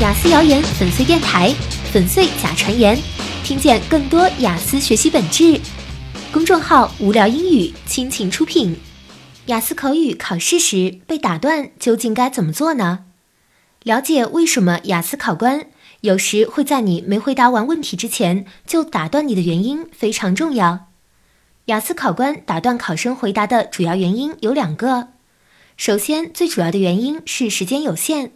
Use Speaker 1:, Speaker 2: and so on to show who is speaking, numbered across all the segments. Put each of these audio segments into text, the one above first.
Speaker 1: 雅思谣言粉碎电台，粉碎假传言，听见更多雅思学习本质。公众号无聊英语倾情出品。雅思口语考试时被打断，究竟该怎么做呢？了解为什么雅思考官有时会在你没回答完问题之前就打断你的原因非常重要。雅思考官打断考生回答的主要原因有两个。首先，最主要的原因是时间有限，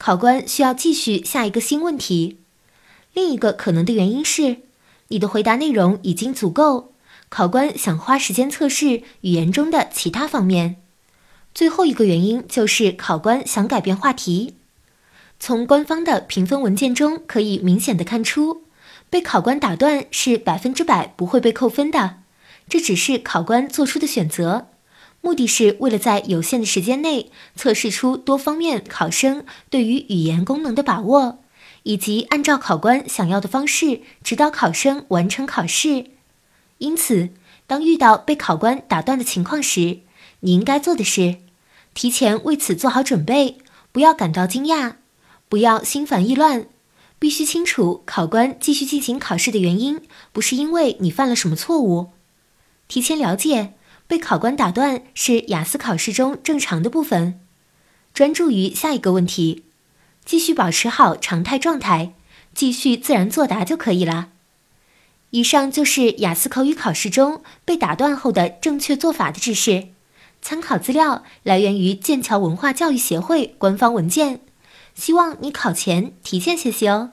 Speaker 1: 考官需要继续下一个新问题。另一个可能的原因是，你的回答内容已经足够，考官想花时间测试语言中的其他方面。最后一个原因就是考官想改变话题。从官方的评分文件中可以明显的看出，被考官打断是百分之百不会被扣分的，这只是考官做出的选择。目的是为了在有限的时间内测试出多方面考生对于语言功能的把握，以及按照考官想要的方式指导考生完成考试。因此，当遇到被考官打断的情况时，你应该做的是提前为此做好准备，不要感到惊讶，不要心烦意乱，必须清楚考官继续进行考试的原因不是因为你犯了什么错误，提前了解。被考官打断是雅思考试中正常的部分，专注于下一个问题，继续保持好常态状态，继续自然作答就可以了。以上就是雅思口语考试中被打断后的正确做法的知识，参考资料来源于剑桥文化教育协会官方文件，希望你考前提前学习哦。